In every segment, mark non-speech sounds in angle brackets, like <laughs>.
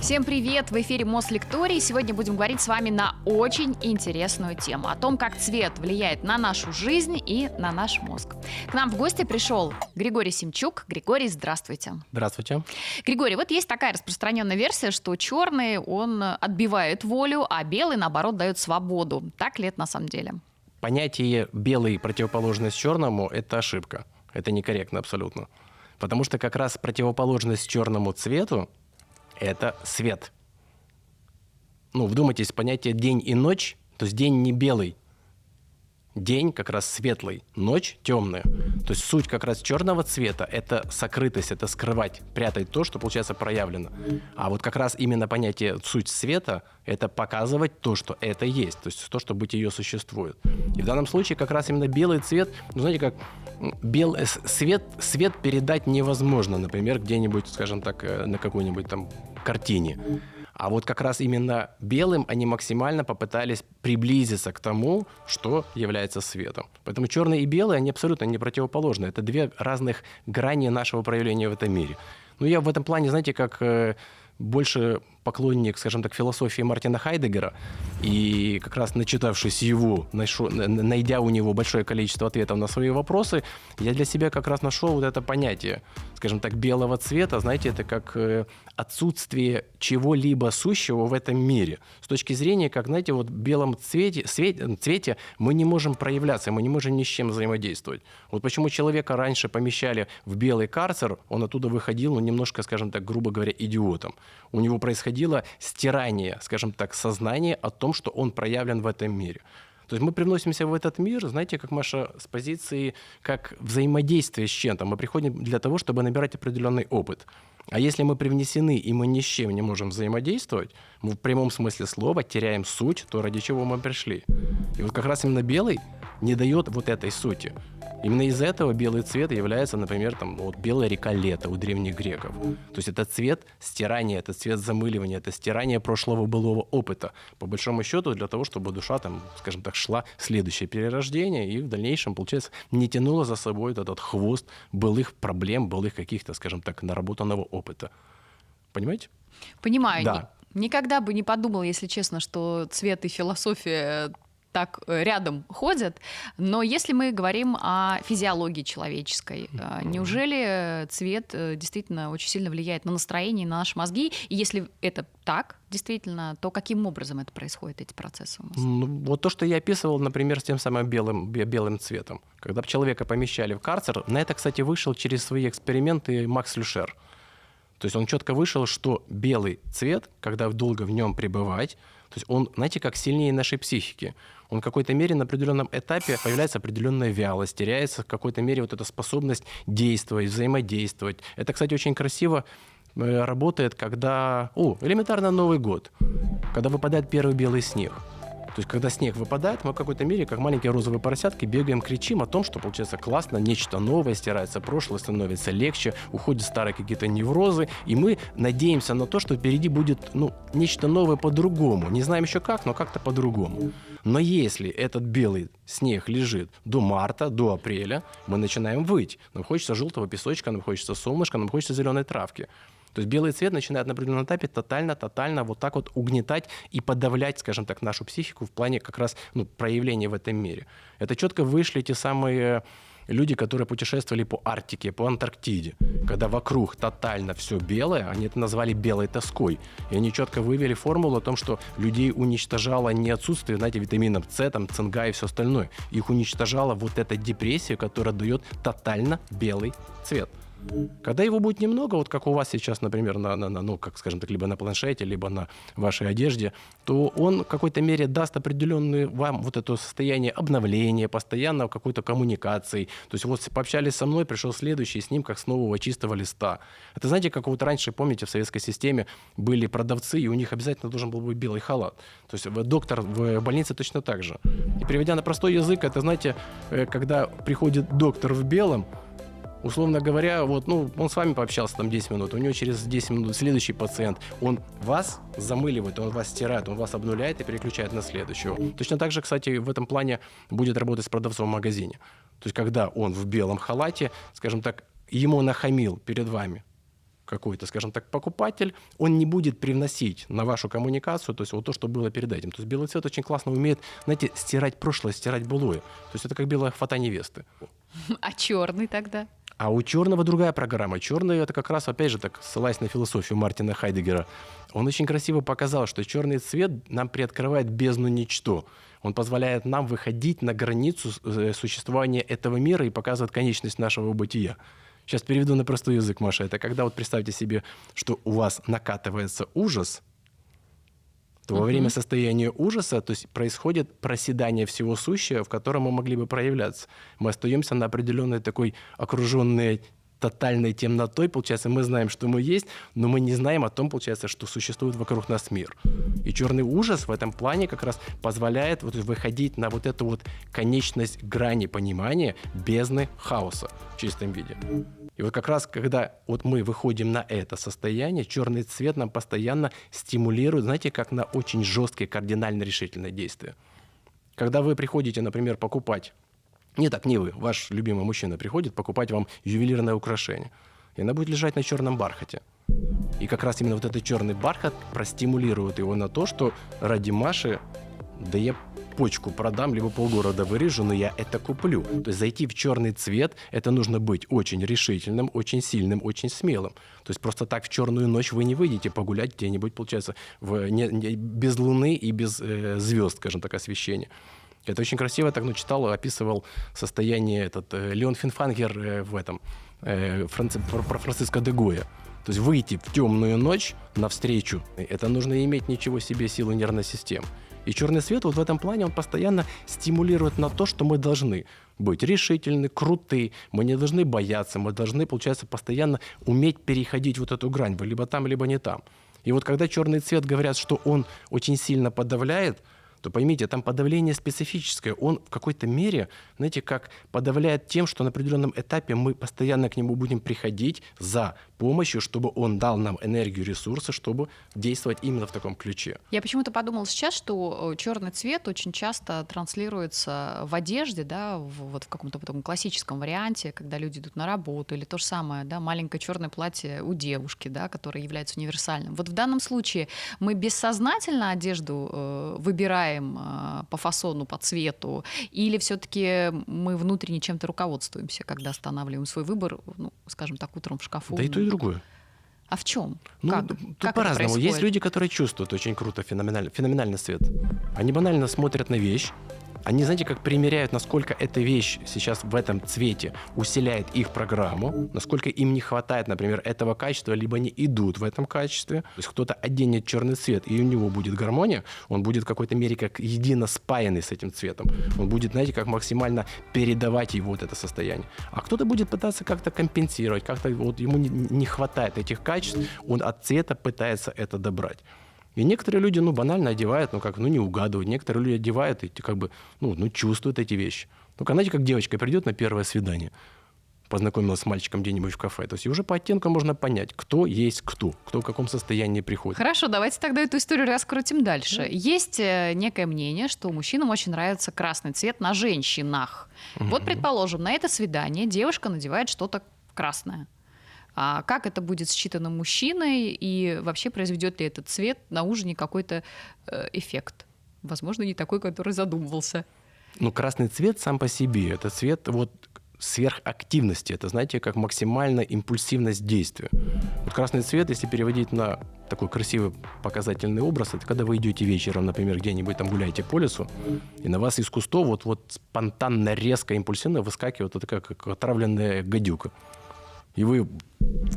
Всем привет! В эфире Мослекторий. Сегодня будем говорить с вами на очень интересную тему. О том, как цвет влияет на нашу жизнь и на наш мозг. К нам в гости пришел Григорий Семчук. Григорий, здравствуйте. Здравствуйте. Григорий, вот есть такая распространенная версия, что черный, он отбивает волю, а белый, наоборот, дает свободу. Так ли это на самом деле? Понятие белый противоположность черному – это ошибка. Это некорректно абсолютно. Потому что как раз противоположность черному цвету это свет. Ну, вдумайтесь, понятие день и ночь, то есть день не белый, День как раз светлый, ночь темная. То есть суть как раз черного цвета – это сокрытость, это скрывать, прятать то, что получается проявлено. А вот как раз именно понятие суть света – это показывать то, что это есть, то есть то, что быть ее существует. И в данном случае как раз именно белый цвет, ну знаете, как бел, свет, свет передать невозможно, например, где-нибудь, скажем так, э, на какой-нибудь там картине. А вот как раз именно белым они максимально попытались приблизиться к тому, что является светом. Поэтому черный и белый, они абсолютно не противоположны. Это две разных грани нашего проявления в этом мире. Ну, я в этом плане, знаете, как э, больше поклонник, скажем так, философии Мартина Хайдегера, и как раз начитавшись его, найдя у него большое количество ответов на свои вопросы, я для себя как раз нашел вот это понятие, скажем так, белого цвета, знаете, это как э, отсутствие чего-либо сущего в этом мире. С точки зрения, как, знаете, вот в белом цвете, цвете, цвете мы не можем проявляться, мы не можем ни с чем взаимодействовать. Вот почему человека раньше помещали в белый карцер, он оттуда выходил, ну, немножко, скажем так, грубо говоря, идиотом. У него происходило происходило стирание, скажем так, сознания о том, что он проявлен в этом мире. То есть мы привносимся в этот мир, знаете, как Маша, с позиции как взаимодействия с чем-то. Мы приходим для того, чтобы набирать определенный опыт. А если мы привнесены, и мы ни с чем не можем взаимодействовать, мы в прямом смысле слова теряем суть, то ради чего мы пришли. И вот как раз именно белый не дает вот этой сути. Именно из-за этого белый цвет является, например, там, вот белая река лета у древних греков. То есть это цвет стирания, это цвет замыливания, это стирание прошлого былого опыта. По большому счету для того, чтобы душа, там, скажем так, шла в следующее перерождение и в дальнейшем, получается, не тянула за собой этот хвост былых проблем, былых каких-то, скажем так, наработанного опыта. Понимаете? Понимаю. Да. Никогда бы не подумал, если честно, что цвет и философия так э, рядом ходят. Но если мы говорим о физиологии человеческой, э, неужели цвет э, действительно очень сильно влияет на настроение, на наши мозги? И если это так, действительно, то каким образом это происходит, эти процессы у нас? Ну, вот то, что я описывал, например, с тем самым белым, белым цветом. Когда человека помещали в карцер, на это, кстати, вышел через свои эксперименты Макс Люшер. То есть он четко вышел, что белый цвет, когда долго в нем пребывать, то есть он, знаете, как сильнее нашей психики. Он в какой-то мере на определенном этапе появляется определенная вялость, теряется в какой-то мере вот эта способность действовать, взаимодействовать. Это, кстати, очень красиво э, работает, когда... О, элементарно Новый год, когда выпадает первый белый снег. То есть, когда снег выпадает, мы в какой-то мере, как маленькие розовые поросятки, бегаем, кричим о том, что получается классно, нечто новое, стирается прошлое, становится легче, уходят старые какие-то неврозы, и мы надеемся на то, что впереди будет ну, нечто новое по-другому. Не знаем еще как, но как-то по-другому. Но если этот белый снег лежит до марта, до апреля, мы начинаем выть. Нам хочется желтого песочка, нам хочется солнышка, нам хочется зеленой травки. То есть белый цвет начинает на определенном этапе тотально-тотально вот так вот угнетать и подавлять, скажем так, нашу психику в плане как раз ну, проявления в этом мире. Это четко вышли те самые люди, которые путешествовали по Арктике, по Антарктиде, когда вокруг тотально все белое, они это назвали белой тоской. И они четко вывели формулу о том, что людей уничтожало не отсутствие, знаете, витаминов С, там, цинга и все остальное. Их уничтожала вот эта депрессия, которая дает тотально белый цвет. Когда его будет немного, вот как у вас сейчас, например, на, на, на, ну, как скажем так, либо на планшете, либо на вашей одежде, то он в какой-то мере даст определенное вам вот это состояние обновления, постоянно какой-то коммуникации. То есть вот пообщались со мной, пришел следующий, с ним как с нового чистого листа. Это знаете, как вот раньше, помните, в советской системе были продавцы, и у них обязательно должен был быть белый халат. То есть доктор в больнице точно так же. И переведя на простой язык, это, знаете, э, когда приходит доктор в белом, Условно говоря, вот, ну, он с вами пообщался там 10 минут, у него через 10 минут следующий пациент, он вас замыливает, он вас стирает, он вас обнуляет и переключает на следующего. Точно так же, кстати, в этом плане будет работать с продавцом в магазине. То есть, когда он в белом халате, скажем так, ему нахамил перед вами какой-то, скажем так, покупатель, он не будет привносить на вашу коммуникацию, то есть вот то, что было перед этим. То есть белый цвет очень классно умеет, знаете, стирать прошлое, стирать былое. То есть это как белая фата невесты. А черный тогда? А у черного другая программа. Черный это как раз, опять же, так ссылаясь на философию Мартина Хайдегера, он очень красиво показал, что черный цвет нам приоткрывает бездну ничто. Он позволяет нам выходить на границу э, существования этого мира и показывает конечность нашего бытия. Сейчас переведу на простой язык, Маша. Это когда вот представьте себе, что у вас накатывается ужас, то во время состояния ужаса то есть происходит проседание всего сущего, в котором мы могли бы проявляться. Мы остаемся на определенной такой окруженной тотальной темнотой, получается, мы знаем, что мы есть, но мы не знаем о том, получается, что существует вокруг нас мир. И черный ужас в этом плане как раз позволяет вот выходить на вот эту вот конечность грани понимания бездны хаоса в чистом виде. И вот как раз, когда вот мы выходим на это состояние, черный цвет нам постоянно стимулирует, знаете, как на очень жесткие, кардинально решительные действия. Когда вы приходите, например, покупать не так, не вы. Ваш любимый мужчина приходит покупать вам ювелирное украшение. И она будет лежать на черном бархате. И как раз именно вот этот черный бархат простимулирует его на то, что ради Маши, да я почку продам, либо полгорода вырежу, но я это куплю. То есть зайти в черный цвет, это нужно быть очень решительным, очень сильным, очень смелым. То есть просто так в черную ночь вы не выйдете погулять где-нибудь, получается, в, не, не, без луны и без э, звезд, скажем так, освещения. Это очень красиво так ну, читал, описывал состояние этот э, Леон Финфангер э, в этом, э, Франци, про, про Франциско де Гоя. То есть выйти в темную ночь навстречу, это нужно иметь ничего себе силу нервной системы. И черный свет вот в этом плане он постоянно стимулирует на то, что мы должны быть решительны, круты, мы не должны бояться, мы должны, получается, постоянно уметь переходить вот эту грань, либо там, либо не там. И вот когда черный цвет говорят, что он очень сильно подавляет, то поймите, там подавление специфическое. Он в какой-то мере, знаете, как подавляет тем, что на определенном этапе мы постоянно к нему будем приходить за помощью, чтобы он дал нам энергию, ресурсы, чтобы действовать именно в таком ключе. Я почему-то подумала сейчас, что черный цвет очень часто транслируется в одежде, да, в, вот в каком-то таком классическом варианте, когда люди идут на работу, или то же самое, да, маленькое черное платье у девушки, да, которое является универсальным. Вот в данном случае мы бессознательно одежду э, выбираем э, по фасону, по цвету, или все-таки мы внутренне чем-то руководствуемся, когда останавливаем свой выбор, ну, скажем так, утром в шкафу. Да и то, и другое. А в чем? Ну, как? тут по-разному. Есть люди, которые чувствуют очень круто, феноменально, феноменальный свет. Они банально смотрят на вещь, они, знаете, как примеряют, насколько эта вещь сейчас в этом цвете усиляет их программу, насколько им не хватает, например, этого качества, либо они идут в этом качестве. То есть кто-то оденет черный цвет, и у него будет гармония, он будет в какой-то мере как едино спаянный с этим цветом. Он будет, знаете, как максимально передавать его вот это состояние. А кто-то будет пытаться как-то компенсировать, как-то вот ему не, не хватает этих качеств, он от цвета пытается это добрать. И некоторые люди, ну, банально одевают, ну, как, ну, не угадывают. Некоторые люди одевают и, как бы, ну, ну чувствуют эти вещи. Ну, знаете, как девочка придет на первое свидание, познакомилась с мальчиком где-нибудь в кафе. То есть уже по оттенкам можно понять, кто есть кто, кто в каком состоянии приходит. Хорошо, давайте тогда эту историю раскрутим дальше. Да. Есть э, некое мнение, что мужчинам очень нравится красный цвет на женщинах. Угу. Вот, предположим, на это свидание девушка надевает что-то красное. А как это будет считано мужчиной и вообще произведет ли этот цвет на ужине какой-то э, эффект? Возможно, не такой, который задумывался. Ну, красный цвет сам по себе, это цвет вот сверхактивности. Это, знаете, как максимальная импульсивность действия. Вот красный цвет, если переводить на такой красивый показательный образ, это когда вы идете вечером, например, где-нибудь там гуляете по лесу, и на вас из кустов вот, вот спонтанно, резко, импульсивно выскакивает вот такая как отравленная гадюка и вы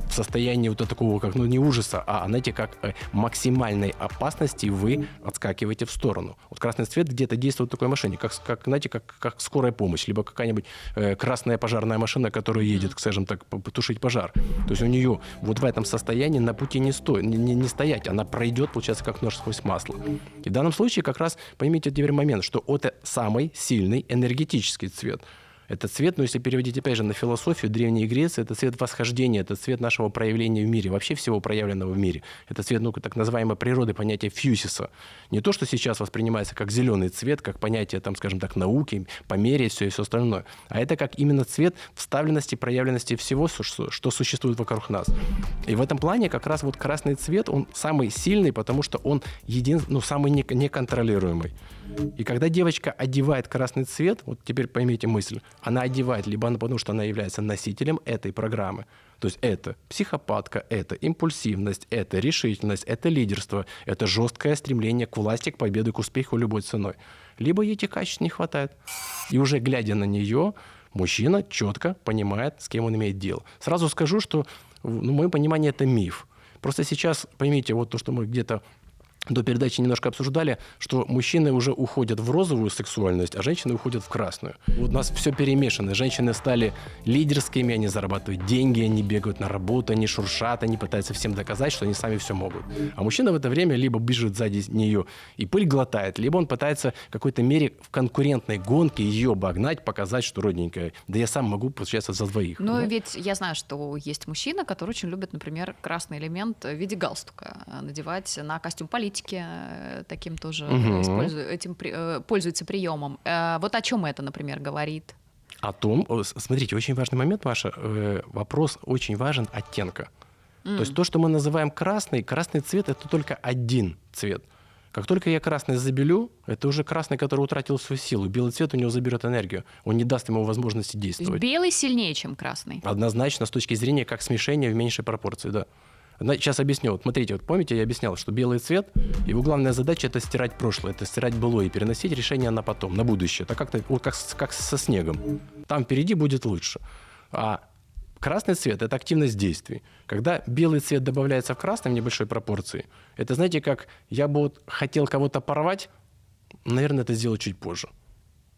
в состоянии вот такого, как, ну, не ужаса, а, знаете, как э, максимальной опасности вы отскакиваете в сторону. Вот красный цвет где-то действует в такой машине, как, как знаете, как, как скорая помощь, либо какая-нибудь э, красная пожарная машина, которая едет, скажем так, потушить пожар. То есть у нее вот в этом состоянии на пути не, сто, не, не, не стоять, она пройдет, получается, как нож сквозь масло. И в данном случае как раз поймите теперь момент, что это самый сильный энергетический цвет – Это цвет, ну, если переводить, опять же, на философию Древней Греции, это цвет восхождения, это цвет нашего проявления в мире, вообще всего проявленного в мире. Это цвет, ну, так называемой природы, понятие фьюсиса. Не то, что сейчас воспринимается как зеленый цвет, как понятие, там, скажем так, науки, померить все и все остальное. А это как именно цвет вставленности, проявленности всего, что существует вокруг нас. И в этом плане как раз вот красный цвет, он самый сильный, потому что он един, ну, самый неконтролируемый. И когда девочка одевает красный цвет, вот теперь поймите мысль, она одевает либо она, потому что она является носителем этой программы, то есть это психопатка, это импульсивность, это решительность, это лидерство, это жесткое стремление к власти, к победе, к успеху любой ценой. Либо ей этих качеств не хватает. И уже глядя на нее, мужчина четко понимает, с кем он имеет дело. Сразу скажу, что ну, мое понимание это миф. Просто сейчас, поймите, вот то, что мы где-то до передачи немножко обсуждали, что мужчины уже уходят в розовую сексуальность, а женщины уходят в красную. Вот у нас все перемешано. Женщины стали лидерскими, они зарабатывают деньги, они бегают на работу, они шуршат, они пытаются всем доказать, что они сами все могут. А мужчина в это время либо бежит сзади нее и пыль глотает, либо он пытается в какой-то мере в конкурентной гонке ее обогнать, показать, что родненькая. Да я сам могу получаться за двоих. Но да? ведь я знаю, что есть мужчина, который очень любит, например, красный элемент в виде галстука надевать на костюм политики э, таким тоже угу. используют, этим э, пользуются приемом. Э, вот о чем это, например, говорит? О том, смотрите, очень важный момент, Маша, вопрос очень важен оттенка. Mm. То есть то, что мы называем красный, красный цвет это только один цвет. Как только я красный забелю, это уже красный, который утратил свою силу. Белый цвет у него заберет энергию. Он не даст ему возможности действовать. белый сильнее, чем красный. Однозначно, с точки зрения как смешения в меньшей пропорции, да. Сейчас объясню. Вот смотрите, вот помните, я объяснял, что белый цвет, его главная задача это стирать прошлое, это стирать былое и переносить решение на потом, на будущее. Это как-то вот как, как со снегом. Там впереди будет лучше. А красный цвет – это активность действий. Когда белый цвет добавляется в красный в небольшой пропорции, это, знаете, как я бы вот хотел кого-то порвать, наверное, это сделать чуть позже.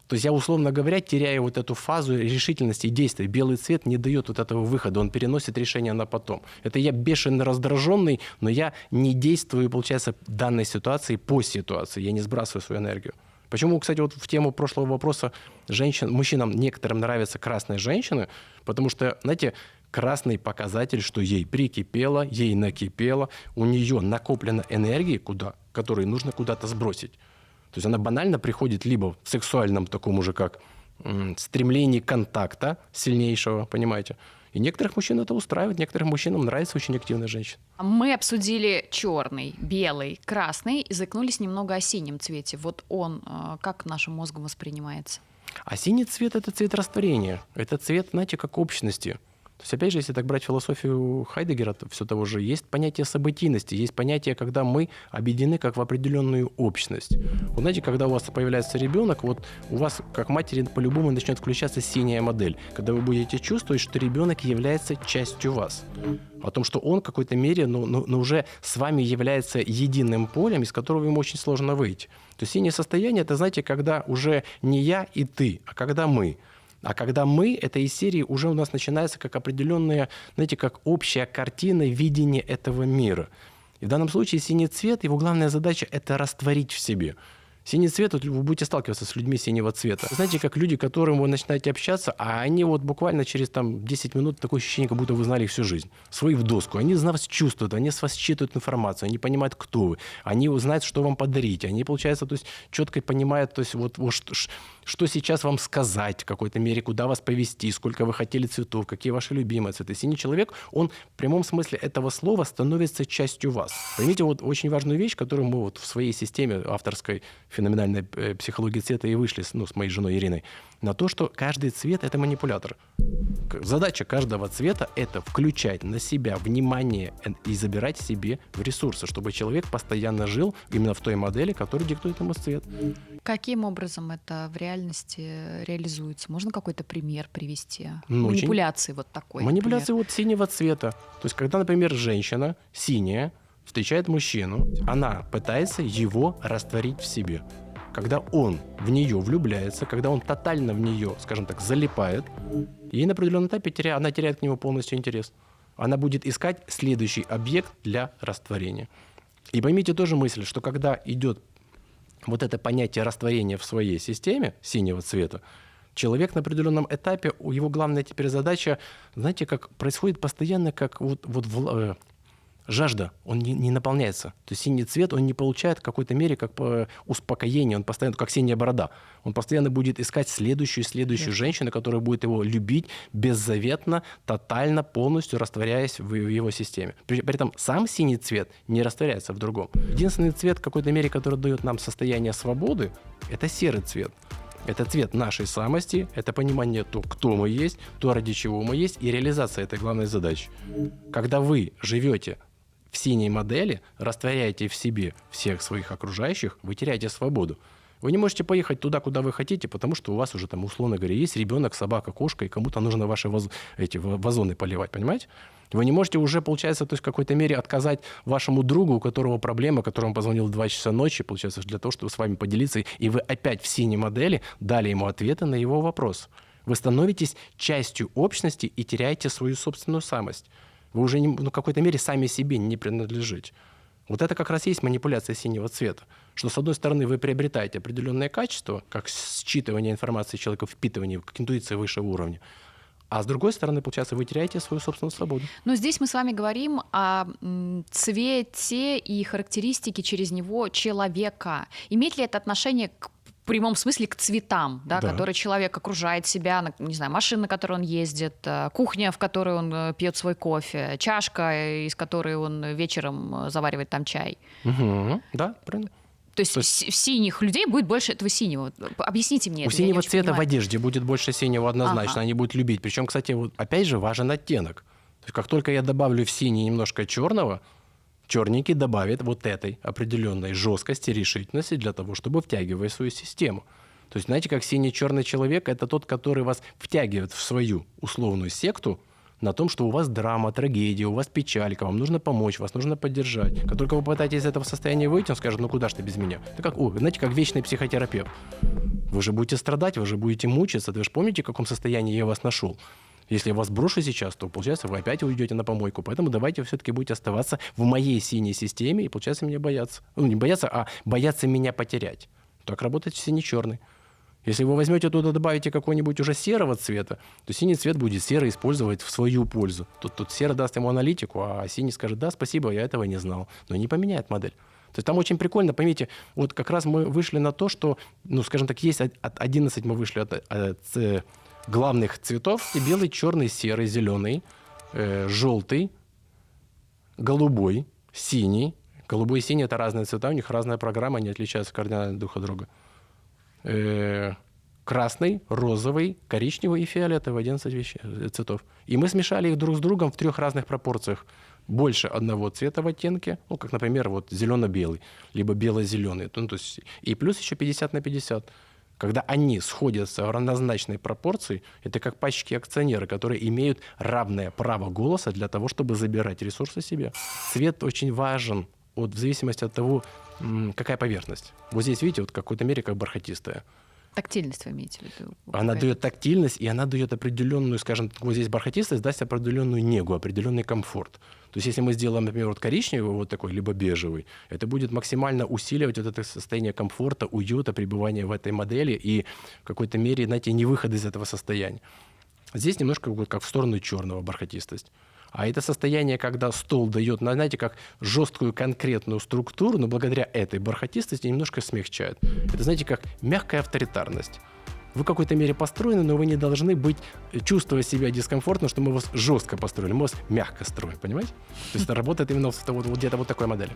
То есть я, условно говоря, теряю вот эту фазу решительности и действия. Белый цвет не дает вот этого выхода, он переносит решение на потом. Это я бешено раздраженный, но я не действую, получается, данной ситуации по ситуации. Я не сбрасываю свою энергию. Почему, кстати, вот в тему прошлого вопроса женщин, мужчинам некоторым нравятся красные женщины, потому что, знаете, красный показатель, что ей прикипело, ей накипело, у нее накоплена энергия, куда, которую нужно куда-то сбросить. То есть она банально приходит либо в сексуальном таком уже как стремлении контакта сильнейшего, понимаете, и некоторых мужчин это устраивает, некоторым мужчинам нравится очень активная женщина. Мы обсудили черный, белый, красный и закнулись немного о синем цвете. Вот он э, как нашим мозгом воспринимается? А синий цвет – это цвет растворения. Это цвет, знаете, как общности. То есть, опять же, если так брать философию Хайдегера, то все того же, есть понятие событийности, есть понятие, когда мы объединены как в определенную общность. Вот знаете, когда у вас появляется ребенок, вот у вас, как матери, по-любому начнет включаться синяя модель, когда вы будете чувствовать, что ребенок является частью вас. О том, что он в какой-то мере, ну, ну, ну, уже с вами является единым полем, из которого ему очень сложно выйти. То есть синее состояние, это, знаете, когда уже не я и ты, а когда мы. А когда мы, это из серии уже у нас начинается как определенная, знаете, как общая картина видения этого мира. И в данном случае синий цвет, его главная задача – это растворить в себе. Синий цвет, вот вы будете сталкиваться с людьми синего цвета. Знаете, как люди, которым вы начинаете общаться, а они вот буквально через там 10 минут такое ощущение, как будто вы знали их всю жизнь. Свои в доску. Они вас чувствуют, они с вас считывают информацию, они понимают, кто вы. Они знают, что вам подарить. Они, получается, то есть четко понимают, то есть вот, вот что, сейчас вам сказать в какой-то мере, куда вас повести, сколько вы хотели цветов, какие ваши любимые цветы. Синий человек, он в прямом смысле этого слова становится частью вас. Поймите вот очень важную вещь, которую мы вот в своей системе авторской феноменальной э, психологии цвета и вышли ну, с моей женой Ириной, на то, что каждый цвет – это манипулятор. Задача каждого цвета – это включать на себя внимание и забирать себе в ресурсы, чтобы человек постоянно жил именно в той модели, которая диктует ему цвет. Каким образом это в реальности реализуется? Можно какой-то пример привести? Ну, Манипуляции очень... вот такой. Манипуляции например. вот синего цвета. То есть, когда, например, женщина синяя встречает мужчину, она пытается его растворить в себе когда он в нее влюбляется, когда он тотально в нее, скажем так, залипает, ей на определенном этапе теря... она теряет к нему полностью интерес. Она будет искать следующий объект для растворения. И поймите тоже мысль, что когда идет вот это понятие растворения в своей системе синего цвета, Человек на определенном этапе, у его главная теперь задача, знаете, как происходит постоянно, как вот, вот в, э, жажда, он не, не наполняется. То есть синий цвет он не получает в какой-то мере как по успокоение, он постоянно, как синяя борода. Он постоянно будет искать следующую и следующую да. женщину, которая будет его любить беззаветно, тотально, полностью растворяясь в, в его системе. При, при этом сам синий цвет не растворяется в другом. Единственный цвет в какой-то мере, который дает нам состояние свободы, это серый цвет. Это цвет нашей самости, это понимание то, кто мы есть, то, ради чего мы есть, и реализация этой главной задачи. Когда вы живете в синей модели, растворяете в себе всех своих окружающих, вы теряете свободу. Вы не можете поехать туда, куда вы хотите, потому что у вас уже там, условно говоря, есть ребенок, собака, кошка, и кому-то нужно ваши ваз... эти вазоны поливать, понимаете? Вы не можете уже, получается, то есть в какой-то мере отказать вашему другу, у которого проблема, которому позвонил в 2 часа ночи, получается, для того, чтобы с вами поделиться, и вы опять в синей модели дали ему ответы на его вопрос. Вы становитесь частью общности и теряете свою собственную самость. Вы уже не, ну, в какой-то мере сами себе не принадлежите. Вот это как раз есть манипуляция синего цвета. Что, с одной стороны, вы приобретаете определенное качество, как считывание информации человека, впитывание, как интуиция высшего уровня. А с другой стороны, получается, вы теряете свою собственную свободу. Но здесь мы с вами говорим о цвете и характеристике через него человека. Имеет ли это отношение к прямом смысле к цветам, да, да. которые человек окружает себя, не знаю, машина, на которой он ездит, э, кухня, в которой он э, пьет свой кофе, чашка, из которой он вечером э, заваривает там чай. Угу. Да, правильно. То есть, То есть синих людей будет больше этого синего. Объясните мне. У это, синего цвета в одежде будет больше синего однозначно. Ага. Они будут любить. Причем, кстати, вот, опять же, важен оттенок. То есть, как только я добавлю в синий немножко черного, черненький добавит вот этой определенной жесткости, решительности для того, чтобы втягивать свою систему. То есть, знаете, как синий-черный человек – это тот, который вас втягивает в свою условную секту на том, что у вас драма, трагедия, у вас печалька, вам нужно помочь, вас нужно поддержать. Как только вы пытаетесь из этого состояния выйти, он скажет, ну куда ж ты без меня? Это как, о, знаете, как вечный психотерапевт. Вы же будете страдать, вы же будете мучиться. Вы же помните, в каком состоянии я вас нашел? Если я вас брошу сейчас, то, получается, вы опять уйдете на помойку. Поэтому давайте все-таки будете оставаться в моей синей системе и, получается, меня бояться. Ну, не бояться, а бояться меня потерять. Так работает синий-черный. Если вы возьмете туда, добавите какой-нибудь уже серого цвета, то синий цвет будет серый использовать в свою пользу. Тут, тут серый даст ему аналитику, а синий скажет, да, спасибо, я этого не знал. Но не поменяет модель. То есть там очень прикольно, поймите, вот как раз мы вышли на то, что, ну, скажем так, есть от 11 мы вышли от, от главных цветов. И белый, черный, серый, зеленый, э, желтый, голубой, синий. Голубой и синий – это разные цвета, у них разная программа, они отличаются кардинально друг от друга. Э, красный, розовый, коричневый и фиолетовый, 11 вещей, э, цветов. И мы смешали их друг с другом в трех разных пропорциях. Больше одного цвета в оттенке, ну, как, например, вот зелено-белый, либо бело-зеленый. Ну, то есть, и плюс еще 50 на 50. Когда они сходятся в равнозначной пропорции, это как пачки акционеры, которые имеют равное право голоса для того, чтобы забирать ресурсы себе. Цвет очень важен вот, в зависимости от того, какая поверхность. Вот здесь, видите, вот в какой-то мере как бархатистая. Тактильность вы имеете в виду? Она дает тактильность, и она дает определенную, скажем, вот здесь бархатистость даст определенную негу, определенный комфорт. То есть если мы сделаем, например, вот коричневый, вот такой, либо бежевый, это будет максимально усиливать вот это состояние комфорта, уюта, пребывания в этой модели и в какой-то мере, знаете, не выход из этого состояния. Здесь немножко вот как в сторону черного бархатистость. А это состояние, когда стол дает, знаете, как жесткую конкретную структуру, но благодаря этой бархатистости немножко смягчает. Это, знаете, как мягкая авторитарность. Вы в какой-то мере построены, но вы не должны быть, чувствовать себя дискомфортно, что мы вас жестко построили, мы вас мягко строим, понимаете? То есть это работает именно вот, вот где-то вот такой модели.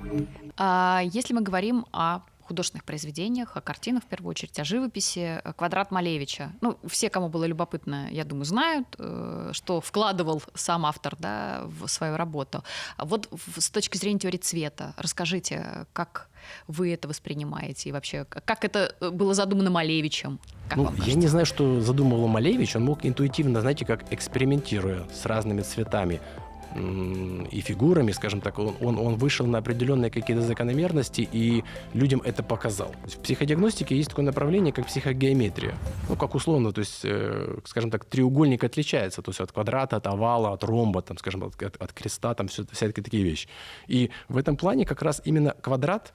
А если мы говорим о художественных произведениях, о картинах, в первую очередь, о живописи. «Квадрат Малевича». Ну, все, кому было любопытно, я думаю, знают, э, что вкладывал сам автор да, в свою работу. А вот с точки зрения теории цвета, расскажите, как вы это воспринимаете и вообще, как это было задумано Малевичем? Как ну, я не знаю, что задумывал Малевич. Он мог интуитивно, знаете, как экспериментируя с разными цветами, и фигурами, скажем так, он, он, вышел на определенные какие-то закономерности и людям это показал. В психодиагностике есть такое направление, как психогеометрия. Ну, как условно, то есть, э, скажем так, треугольник отличается, то есть от квадрата, от овала, от ромба, там, скажем, от, от креста, там все, всякие такие вещи. И в этом плане как раз именно квадрат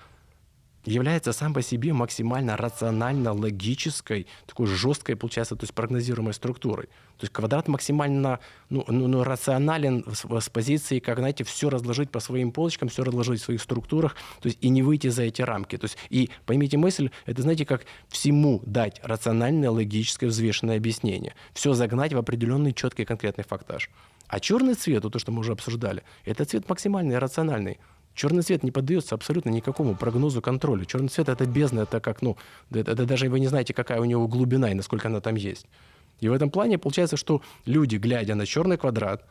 является сам по себе максимально рационально логической, такой жесткой, получается, то есть прогнозируемой структурой. То есть квадрат максимально ну, ну, ну, рационален с, с позиции, как, знаете, все разложить по своим полочкам, все разложить в своих структурах, то есть и не выйти за эти рамки. То есть и поймите мысль, это, знаете, как всему дать рациональное, логическое, взвешенное объяснение. Все загнать в определенный четкий конкретный фактаж. А черный цвет, вот то, что мы уже обсуждали, это цвет максимальный, рациональный. Черный цвет не поддается абсолютно никакому прогнозу, контролю. Черный цвет это бездна, это как, ну, это, это даже вы не знаете, какая у него глубина и насколько она там есть. И в этом плане получается, что люди, глядя на черный квадрат,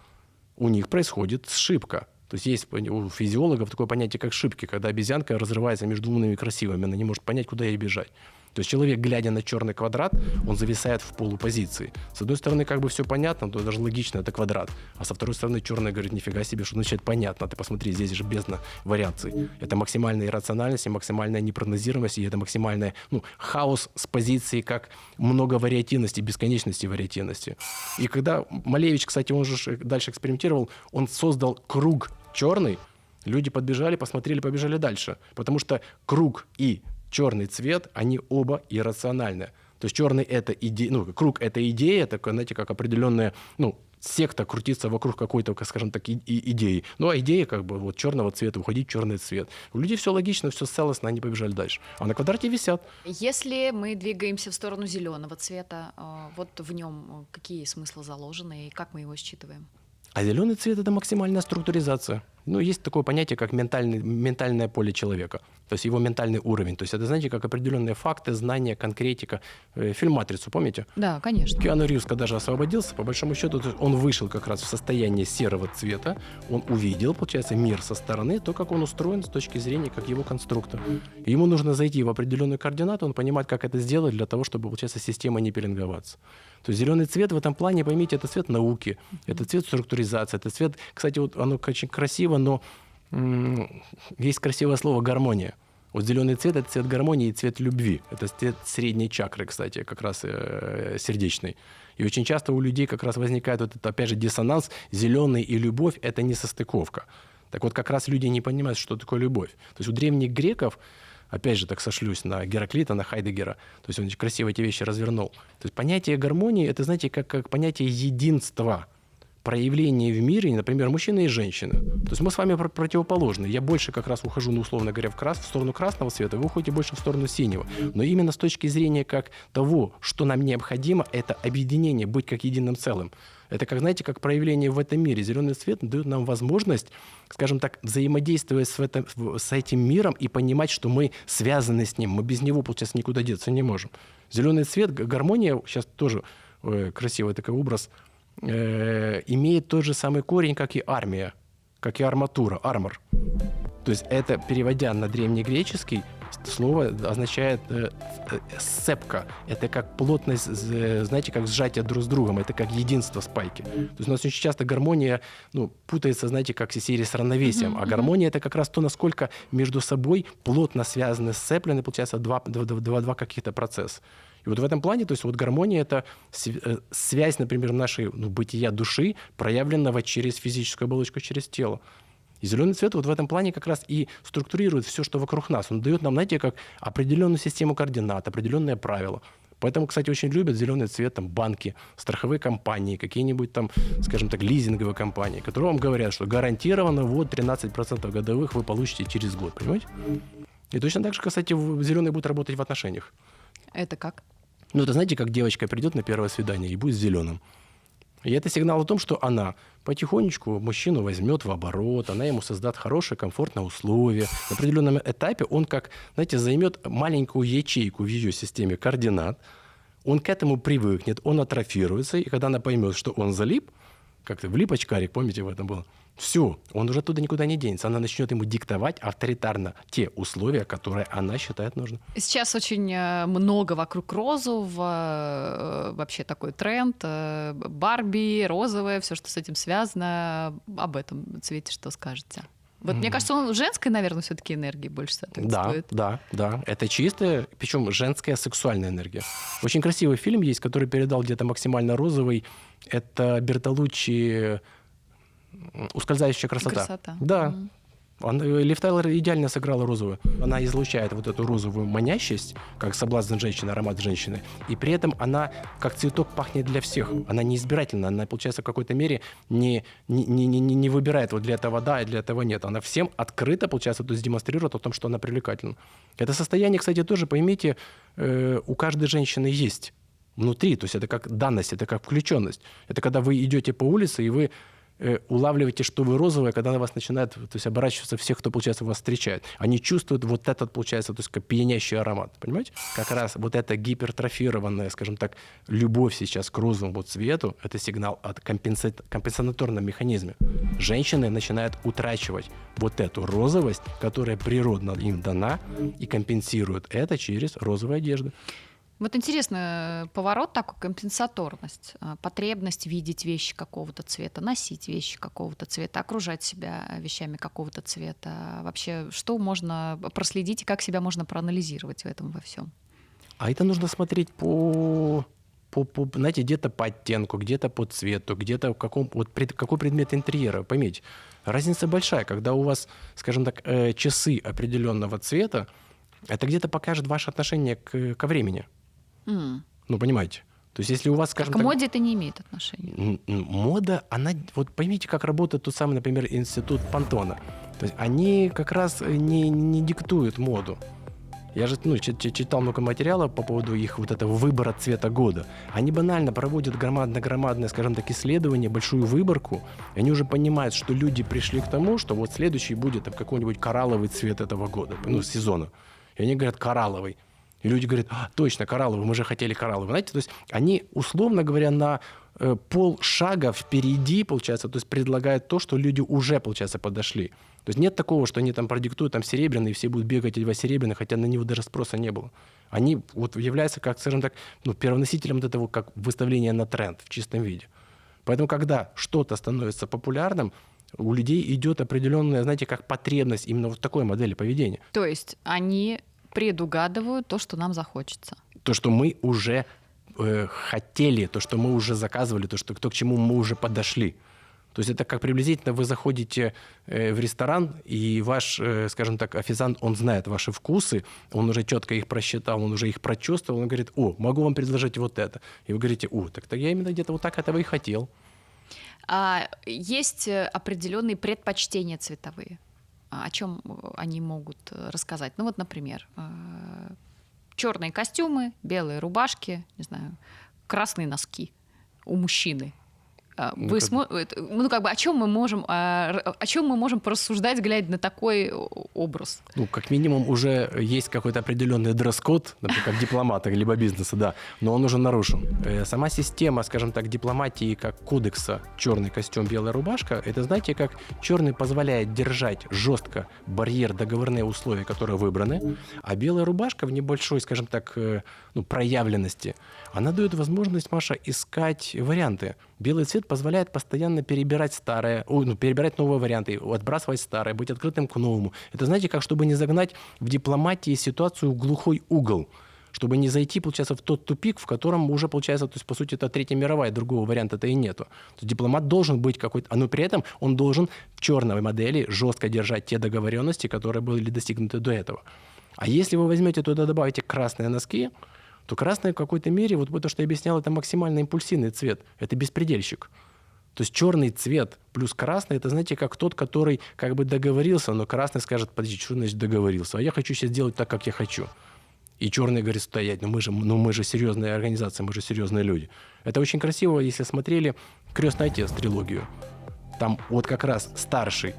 у них происходит сшибка. То есть есть у физиологов такое понятие, как шибки, когда обезьянка разрывается между умными и красивыми, она не может понять, куда ей бежать. То есть человек, глядя на черный квадрат, он зависает в полупозиции. С одной стороны, как бы все понятно, то даже логично, это квадрат. А со второй стороны, черный говорит, нифига себе, что значит понятно. Ты посмотри, здесь же бездна вариаций. Это максимальная иррациональность и максимальная непрогнозируемость, и это максимальный ну, хаос с позиции как много вариативности, бесконечности вариативности. И когда Малевич, кстати, он же дальше экспериментировал, он создал круг черный, люди подбежали, посмотрели, побежали дальше. Потому что круг и черный цвет, они оба иррациональны. То есть черный это идея, ну, круг это идея, такая, знаете, как определенная, ну, секта крутится вокруг какой-то, скажем так, и, идеи. Ну, а идея как бы вот черного цвета, уходить в черный цвет. У людей все логично, все целостно, они побежали дальше. А на квадрате висят. Если мы двигаемся в сторону зеленого цвета, э, вот в нем какие смыслы заложены и как мы его считываем? А зеленый цвет это максимальная структуризация. Ну, есть такое понятие, как ментальный, ментальное поле человека, то есть его ментальный уровень. То есть это, знаете, как определенные факты, знания, конкретика. Э, фильм «Матрицу» помните? Да, конечно. Киану Ривз, когда же освободился, по большому счету, он вышел как раз в состояние серого цвета, он увидел, получается, мир со стороны, то, как он устроен с точки зрения, как его конструктор. И ему нужно зайти в определенную координату, он понимает, как это сделать для того, чтобы, получается, система не пеленговаться. То есть зеленый цвет в этом плане, поймите, это цвет науки, это цвет структуризации, это цвет, кстати, вот оно очень красиво, но есть красивое слово гармония. Вот зеленый цвет это цвет гармонии и цвет любви. Это цвет средней чакры, кстати, как раз э, сердечной. И очень часто у людей как раз возникает вот этот, опять же, диссонанс. Зеленый и любовь – это не состыковка. Так вот, как раз люди не понимают, что такое любовь. То есть у древних греков опять же, так сошлюсь на Гераклита, на Хайдегера, то есть он красиво эти вещи развернул. То есть понятие гармонии, это, знаете, как, как понятие единства, проявление в мире, например, мужчины и женщины. То есть мы с вами противоположны. Я больше как раз ухожу, ну, условно говоря, в, крас, в сторону красного цвета, вы уходите больше в сторону синего. Но именно с точки зрения как того, что нам необходимо, это объединение, быть как единым целым. Это, как знаете, как проявление в этом мире. Зеленый цвет дает нам возможность, скажем так, взаимодействовать с, этом, с этим миром и понимать, что мы связаны с ним. Мы без него, получается, никуда деться не можем. Зеленый цвет, гармония, сейчас тоже э, красивый такой образ, э, имеет тот же самый корень, как и армия, как и арматура, армор. То есть это, переводя на древнегреческий, слово означает э, э, сцепка. Это как плотность, знаете, как сжатие друг с другом. Это как единство спайки. То есть у нас очень часто гармония ну, путается, знаете, как серии с равновесием. А гармония это как раз то, насколько между собой плотно связаны, сцеплены, получается, два, два, два, два каких-то процесса. И вот в этом плане, то есть вот гармония — это э, связь, например, нашей ну, бытия души, проявленного через физическую оболочку, через тело. И зеленый цвет вот в этом плане как раз и структурирует все, что вокруг нас. Он дает нам, знаете, как определенную систему координат, определенные правила. Поэтому, кстати, очень любят зеленый цвет там, банки, страховые компании, какие-нибудь там, скажем так, лизинговые компании, которые вам говорят, что гарантированно вот 13% годовых вы получите через год, понимаете? И точно так же, кстати, зеленый будет работать в отношениях. Это как? Ну, это знаете, как девочка придет на первое свидание и будет зеленым. И это сигнал о том, что она потихонечку мужчину возьмет в оборот, она ему создаст хорошие, комфортные условия. На определенном этапе он, как, знаете, займет маленькую ячейку в ее системе координат, он к этому привыкнет, он атрофируется, и когда она поймет, что он залип, как-то влип очкарик, помните, в этом было, все, он уже оттуда никуда не денется. Она начнет ему диктовать авторитарно те условия, которые она считает нужным. Сейчас очень э, много вокруг розового, э, вообще такой тренд. Э, Барби, розовое, все, что с этим связано. Об этом цвете что скажете? Вот мне кажется, он женской, наверное, все-таки энергии больше соответствует. Да, да, да. Это чистая, причем женская сексуальная энергия. Очень красивый фильм есть, который передал где-то максимально розовый. Это Бертолуччи Ускользающая красота. Красота. Да. Mm. Он, э, Лив Тайлер идеально сыграла розовую. Она излучает вот эту розовую манящесть, как соблазн женщины, аромат женщины. И при этом она, как цветок, пахнет для всех. Она не избирательна. Она, получается, в какой-то мере не, не, не, не, не выбирает вот для этого да, и для этого нет. Она всем открыто, получается, то есть демонстрирует о том, что она привлекательна. Это состояние, кстати, тоже, поймите, э, у каждой женщины есть внутри. То есть это как данность, это как включенность. Это когда вы идете по улице, и вы Э, улавливаете, что вы розовая, когда на вас начинает то есть, оборачиваться всех, кто, получается, вас встречает. Они чувствуют вот этот, получается, то есть, как пьянящий аромат. Понимаете? Как раз вот эта гипертрофированная, скажем так, любовь сейчас к розовому цвету, это сигнал от компенса... компенсаторном механизме. Женщины начинают утрачивать вот эту розовость, которая природно им дана, и компенсируют это через розовую одежду. Вот интересный поворот такой, компенсаторность, а, потребность видеть вещи какого-то цвета, носить вещи какого-то цвета, окружать себя вещами какого-то цвета. Вообще, что можно проследить и как себя можно проанализировать в этом во всем? А это нужно смотреть по по, по, знаете, где-то по оттенку, где-то по цвету, где-то в каком, вот пред, какой предмет интерьера. Поймите, разница большая, когда у вас, скажем так, э, часы определенного цвета, это где-то покажет ваше отношение к, ко времени. Mm. Ну, понимаете? То есть, если у вас, скажем так... К моде это не имеет отношения. Мода, она... Вот поймите, как работает тот самый, например, институт Пантона. То есть, они как раз не, не диктуют моду. Я же ну, читал много материалов по поводу их вот этого выбора цвета года. Они банально проводят громадно-громадное, скажем так, исследование, большую выборку. И они уже понимают, что люди пришли к тому, что вот следующий будет какой-нибудь коралловый цвет этого года, ну, сезона. И они говорят, коралловый. И люди говорят, а, точно, коралловый, мы же хотели коралловый. Знаете, то есть они, условно говоря, на э, полшага впереди, получается, то есть предлагают то, что люди уже, получается, подошли. То есть нет такого, что они там продиктуют там серебряный, и все будут бегать эти два серебряных, хотя на него даже спроса не было. Они вот являются, как, скажем так, ну, первоносителем вот этого как выставления на тренд в чистом виде. Поэтому, когда что-то становится популярным, у людей идет определенная, знаете, как потребность именно вот такой модели поведения. То есть они предугадывают то, что нам захочется. То, что мы уже э, хотели, то, что мы уже заказывали, то, что, то, к чему мы уже подошли. То есть это как приблизительно вы заходите э, в ресторан, и ваш, э, скажем так, официант, он знает ваши вкусы, он уже четко их просчитал, он уже их прочувствовал, он говорит, о, могу вам предложить вот это. И вы говорите, о, так, я именно где-то вот так этого и хотел. А есть э, определенные предпочтения цветовые о чем они могут э, рассказать. Ну вот, например, э, черные костюмы, белые рубашки, не знаю, красные носки у мужчины вы ну, смо... ну как бы о чем мы можем а, о чем мы можем порассуждать, глядя на такой образ? Ну как минимум уже есть какой-то определенный дресс-код, например, как дипломата либо бизнеса, да, но он уже нарушен. Э, сама система, скажем так, дипломатии как кодекса черный костюм, белая рубашка, это знаете, как черный позволяет держать жестко барьер договорные условия, которые выбраны, а белая рубашка в небольшой, скажем так, э, ну, проявленности, она дает возможность, Маша, искать варианты. Белый цвет позволяет постоянно перебирать старое, ну, перебирать новые варианты, отбрасывать старое, быть открытым к новому. Это, знаете, как чтобы не загнать в дипломатии ситуацию в глухой угол чтобы не зайти, получается, в тот тупик, в котором уже, получается, то есть, по сути, это Третья мировая, другого варианта-то и нету. То есть дипломат должен быть какой-то, а но при этом он должен в черной модели жестко держать те договоренности, которые были достигнуты до этого. А если вы возьмете туда, добавите красные носки, то красный в какой-то мере, вот то, что я объяснял, это максимально импульсивный цвет. Это беспредельщик. То есть черный цвет плюс красный, это, знаете, как тот, который как бы договорился, но красный скажет, подожди, что значит договорился? А я хочу сейчас сделать так, как я хочу. И черный говорит, стоять, ну мы же, ну мы же серьезная организация, мы же серьезные люди. Это очень красиво, если смотрели «Крестный отец» трилогию. Там вот как раз старший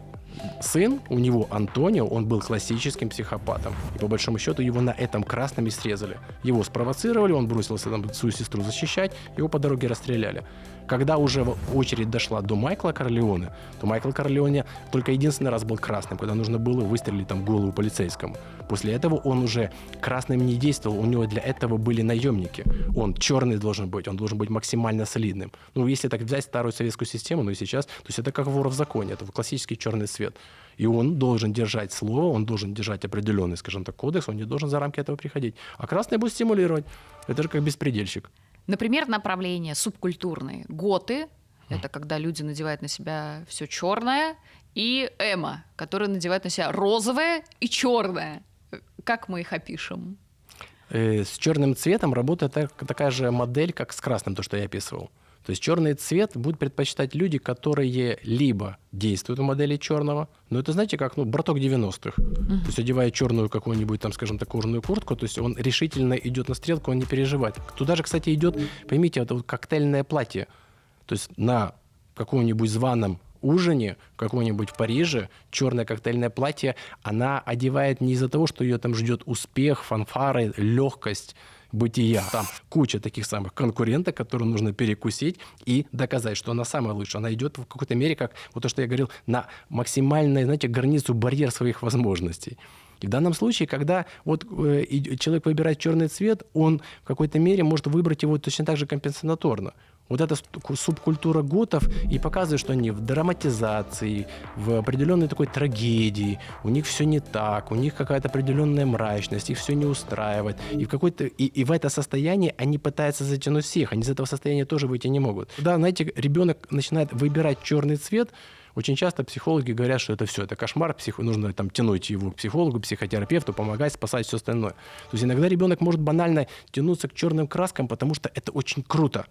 сын, у него Антонио, он был классическим психопатом. И по большому счету его на этом красном и срезали. Его спровоцировали, он бросился там свою сестру защищать, его по дороге расстреляли. Когда уже очередь дошла до Майкла Корлеоне, то Майкл Корлеоне только единственный раз был красным, когда нужно было выстрелить там голову полицейскому. После этого он уже красным не действовал, у него для этого были наемники. Он черный должен быть, он должен быть максимально солидным. Ну, если так взять старую советскую систему, ну и сейчас, то есть это как вор в законе, это классический черный цвет. И он должен держать слово, он должен держать определенный, скажем так, кодекс, он не должен за рамки этого приходить. А красный будет стимулировать. Это же как беспредельщик. Например, направления субкультурные. Готы — это когда люди надевают на себя все черное и Эма, которые надевают на себя розовое и черное. Как мы их опишем? Э, с черным цветом работает так, такая же модель, как с красным, то, что я описывал. То есть черный цвет будут предпочитать люди, которые либо действуют в модели черного, но это, знаете, как, ну, браток 90-х. Uh-huh. То есть одевая черную какую-нибудь, там, скажем так, кожаную куртку, то есть он решительно идет на стрелку, он не переживает. Туда же, кстати, идет, поймите, это вот коктейльное платье. То есть на каком-нибудь званом ужине каком-нибудь в Париже черное коктейльное платье она одевает не из-за того, что ее там ждет успех, фанфары, легкость, бытия. Там куча таких самых конкурентов, которым нужно перекусить и доказать, что она самая лучшая. Она идет в какой-то мере, как вот то, что я говорил, на максимальную, знаете, границу, барьер своих возможностей. И в данном случае, когда вот э, человек выбирает черный цвет, он в какой-то мере может выбрать его точно так же компенсаторно вот эта субкультура готов и показывает, что они в драматизации, в определенной такой трагедии, у них все не так, у них какая-то определенная мрачность, их все не устраивает. И в, какой-то, и, и в это состояние они пытаются затянуть всех, они из этого состояния тоже выйти не могут. Да, знаете, ребенок начинает выбирать черный цвет, очень часто психологи говорят, что это все, это кошмар, псих... нужно там тянуть его к психологу, психотерапевту, помогать, спасать все остальное. То есть иногда ребенок может банально тянуться к черным краскам, потому что это очень круто.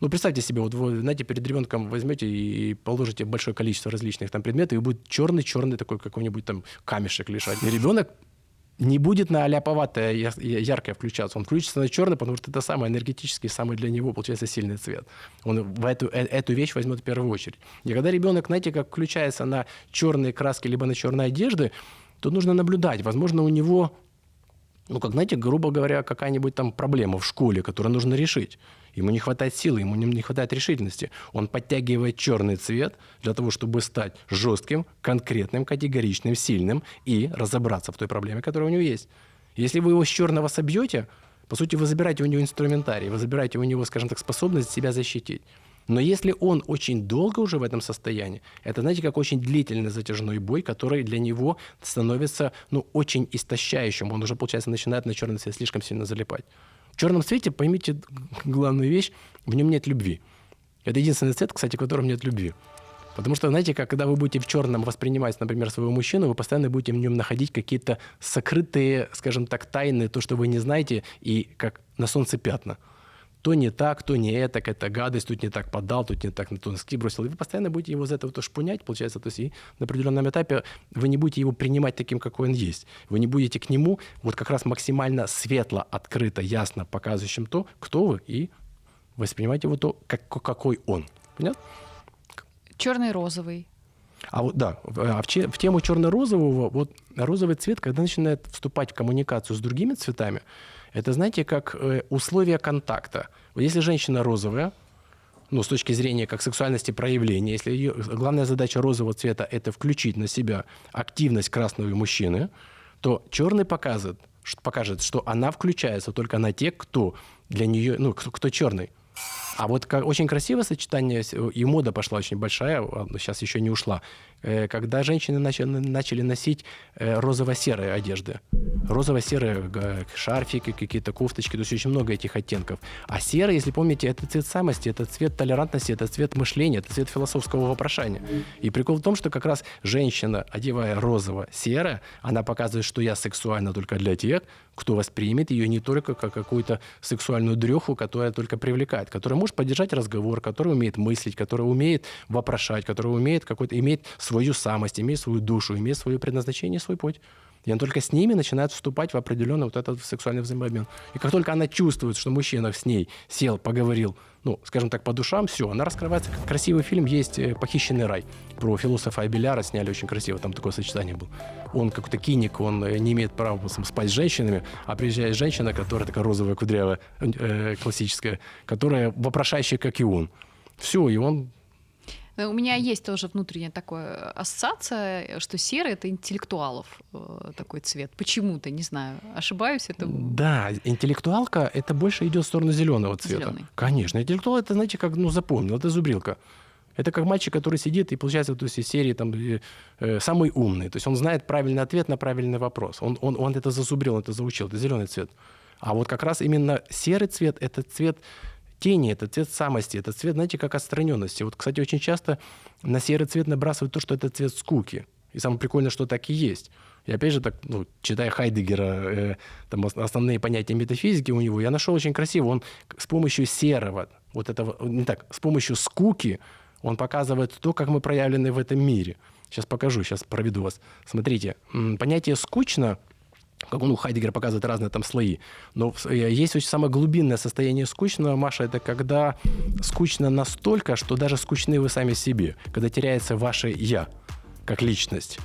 Ну, представьте себе, вот вы, знаете, перед ребенком возьмете и положите большое количество различных там предметов, и будет черный-черный такой какой-нибудь там камешек лежать. И ребенок не будет на аляповатое яркое включаться. Он включится на черный, потому что это самый энергетический, самый для него, получается, сильный цвет. Он в эту, э, эту вещь возьмет в первую очередь. И когда ребенок, знаете, как включается на черные краски, либо на черные одежды, то нужно наблюдать. Возможно, у него ну, как, знаете, грубо говоря, какая-нибудь там проблема в школе, которую нужно решить. Ему не хватает силы, ему не хватает решительности. Он подтягивает черный цвет для того, чтобы стать жестким, конкретным, категоричным, сильным и разобраться в той проблеме, которая у него есть. Если вы его с черного собьете, по сути, вы забираете у него инструментарий, вы забираете у него, скажем так, способность себя защитить. Но если он очень долго уже в этом состоянии, это, знаете, как очень длительный затяжной бой, который для него становится ну, очень истощающим. Он уже, получается, начинает на черный цвет слишком сильно залипать. В черном цвете, поймите <laughs> главную вещь, в нем нет любви. Это единственный цвет, кстати, в котором нет любви. Потому что, знаете, как, когда вы будете в черном воспринимать, например, своего мужчину, вы постоянно будете в нем находить какие-то сокрытые, скажем так, тайны, то, что вы не знаете, и как на солнце пятна то не так, то не это, это гадость, тут не так подал, тут не так на то носки бросил. И вы постоянно будете его из этого то шпунять, получается, то есть и на определенном этапе вы не будете его принимать таким, какой он есть. Вы не будете к нему вот как раз максимально светло, открыто, ясно показывающим то, кто вы, и воспринимать его то, как, какой он. Понятно? Черный розовый. А вот да, а в, в тему черно-розового, вот розовый цвет, когда начинает вступать в коммуникацию с другими цветами, это, знаете, как э, условия контакта. Вот если женщина розовая, ну, с точки зрения как сексуальности проявления, если ее главная задача розового цвета – это включить на себя активность красного мужчины, то черный показывает, покажет, что она включается только на тех, кто для нее, ну, кто, кто черный. А вот как, очень красивое сочетание, и мода пошла очень большая, сейчас еще не ушла, э, когда женщины начали, начали носить э, розово-серые одежды. Розово-серые шарфики, какие-то кофточки, то есть очень много этих оттенков. А серый, если помните, это цвет самости, это цвет толерантности, это цвет мышления, это цвет философского вопрошания. И прикол в том, что как раз женщина, одевая розово-серое, она показывает, что я сексуальна только для тех, кто воспримет ее не только как какую-то сексуальную дреху, которая только привлекает, которая может поддержать разговор, который умеет мыслить, который умеет вопрошать, который умеет какой-то, имеет свою самость, имеет свою душу, имеет свое предназначение, свой путь. И она только с ними начинает вступать в определенный вот этот сексуальный взаимообмен. И как только она чувствует, что мужчина с ней сел, поговорил, ну, скажем так, по душам, все, она раскрывается. Красивый фильм есть э, «Похищенный рай». Про философа Абеляра сняли очень красиво, там такое сочетание было. Он какой-то киник, он э, не имеет права спать с женщинами, а приезжает женщина, которая такая розовая, кудрявая, э, классическая, которая вопрошающая, как и он. Все, и он у меня есть тоже внутренняя такая ассоциация, что серый это интеллектуалов э, такой цвет. Почему-то, не знаю, ошибаюсь это. Да, интеллектуалка это больше идет в сторону зеленого цвета. Зеленый. Конечно, интеллектуал это, знаете, как, ну, запомнил, это зубрилка. Это как мальчик, который сидит и получается есть, из серии там, э, э, самый умный. То есть он знает правильный ответ на правильный вопрос. Он, он, он это зазубрил, он это заучил. Это зеленый цвет. А вот как раз именно серый цвет – это цвет тени, это цвет самости, это цвет, знаете, как отстраненности. Вот, кстати, очень часто на серый цвет набрасывают то, что это цвет скуки. И самое прикольное, что так и есть. И опять же, так, ну, читая Хайдегера, э, там основные понятия метафизики у него, я нашел очень красиво. Он с помощью серого, вот этого, не так, с помощью скуки он показывает то, как мы проявлены в этом мире. Сейчас покажу, сейчас проведу вас. Смотрите, понятие «скучно» как он у Хайдегера показывает разные там слои. Но э, есть очень самое глубинное состояние скучного, Маша, это когда скучно настолько, что даже скучны вы сами себе, когда теряется ваше «я» как личность.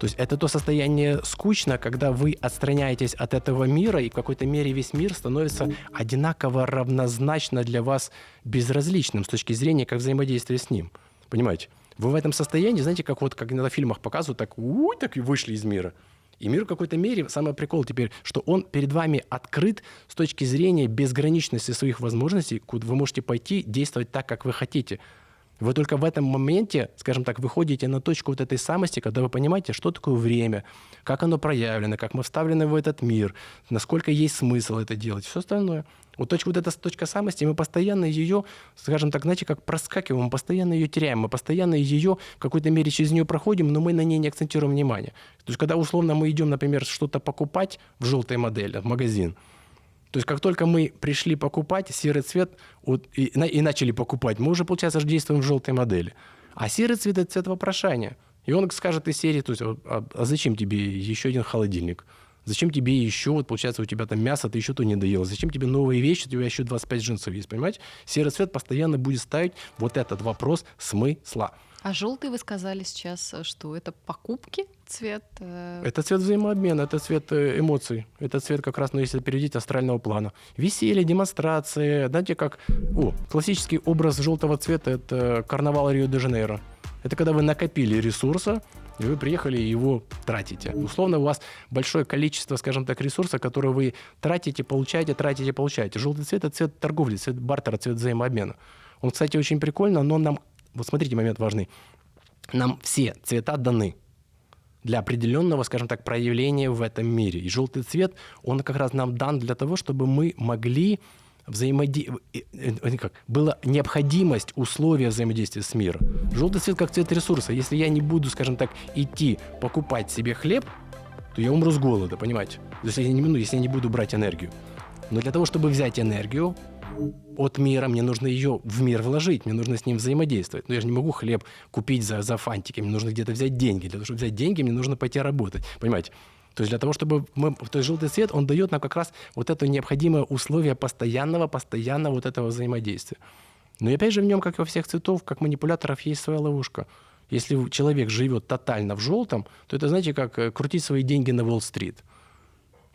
То есть это то состояние скучно, когда вы отстраняетесь от этого мира, и в какой-то мере весь мир становится одинаково равнозначно для вас безразличным с точки зрения как взаимодействия с ним. Понимаете? Вы в этом состоянии, знаете, как вот как на фильмах показывают, так, уй, так и вышли из мира. И мир в какой-то мере, самый прикол теперь, что он перед вами открыт с точки зрения безграничности своих возможностей, куда вы можете пойти, действовать так, как вы хотите. Вы только в этом моменте, скажем так, выходите на точку вот этой самости, когда вы понимаете, что такое время, как оно проявлено, как мы вставлены в этот мир, насколько есть смысл это делать, все остальное. Вот точка, вот эта точка самости, мы постоянно ее, скажем так, знаете, как проскакиваем, мы постоянно ее теряем, мы постоянно ее в какой-то мере через нее проходим, но мы на ней не акцентируем внимание. То есть, когда условно мы идем, например, что-то покупать в желтой модели, в магазин, то есть как только мы пришли покупать серый цвет вот, и, и начали покупать, мы уже, получается, действуем в желтой модели. А серый цвет – это цвет вопрошания. И он скажет из серии, то есть, а, а зачем тебе еще один холодильник? Зачем тебе еще, вот получается, у тебя там мясо, ты еще то не доел. Зачем тебе новые вещи, у тебя еще 25 джинсов есть, понимаете? Серый цвет постоянно будет ставить вот этот вопрос смысла. А желтый вы сказали сейчас, что это покупки цвет? Э... Это цвет взаимообмена, это цвет э, эмоций. Это цвет как раз, ну, если переводить астрального плана. Веселье, демонстрации. Знаете, как... О, классический образ желтого цвета – это карнавал Рио-де-Жанейро. Это когда вы накопили ресурса, и вы приехали и его тратите. Условно, у вас большое количество, скажем так, ресурса, которые вы тратите, получаете, тратите, получаете. Желтый цвет – это цвет торговли, цвет бартера, цвет взаимообмена. Он, кстати, очень прикольно, но нам вот смотрите, момент важный. Нам все цвета даны для определенного, скажем так, проявления в этом мире. И желтый цвет, он как раз нам дан для того, чтобы мы могли взаимодействовать, как, была необходимость условия взаимодействия с миром. Желтый цвет как цвет ресурса. Если я не буду, скажем так, идти покупать себе хлеб, то я умру с голода, понимаете? Если я не, ну, если я не буду брать энергию. Но для того, чтобы взять энергию, от мира, мне нужно ее в мир вложить, мне нужно с ним взаимодействовать. Но я же не могу хлеб купить за, за фантики, мне нужно где-то взять деньги. Для того, чтобы взять деньги, мне нужно пойти работать. Понимаете? То есть для того, чтобы мы... То есть желтый цвет, он дает нам как раз вот это необходимое условие постоянного, постоянного вот этого взаимодействия. Но и опять же в нем, как и во всех цветов, как манипуляторов, есть своя ловушка. Если человек живет тотально в желтом, то это, знаете, как э, крутить свои деньги на Уолл-стрит.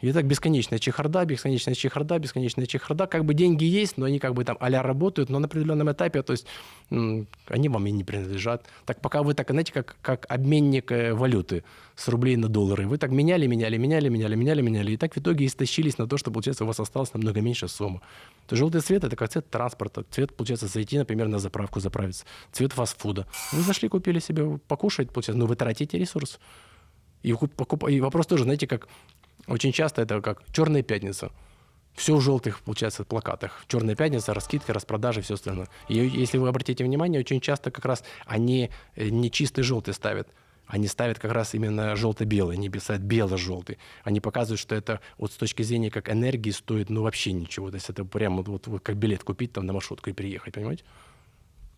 И так бесконечная чехарда, бесконечная чехарда, бесконечная чехарда. Как бы деньги есть, но они как бы там а работают, но на определенном этапе, то есть они вам и не принадлежат. Так пока вы так, знаете, как, как обменник э, валюты с рублей на доллары. Вы так меняли, меняли, меняли, меняли, меняли, меняли. И так в итоге истощились на то, что, получается, у вас осталось намного меньше суммы. То желтый цвет – это как цвет транспорта. Цвет, получается, зайти, например, на заправку заправиться. Цвет фастфуда. Вы зашли, купили себе покушать, получается, но вы тратите ресурс. И, покуп... и вопрос тоже, знаете, как очень часто это как «Черная пятница». Все в желтых, получается, плакатах. Черная пятница, раскидки, распродажи, все остальное. И если вы обратите внимание, очень часто как раз они э, не чистый желтый ставят. Они ставят как раз именно желто-белый, они писают бело-желтый. Они показывают, что это вот с точки зрения как энергии стоит ну вообще ничего. То есть это прямо вот, вот как билет купить там на маршрутку и приехать, понимаете?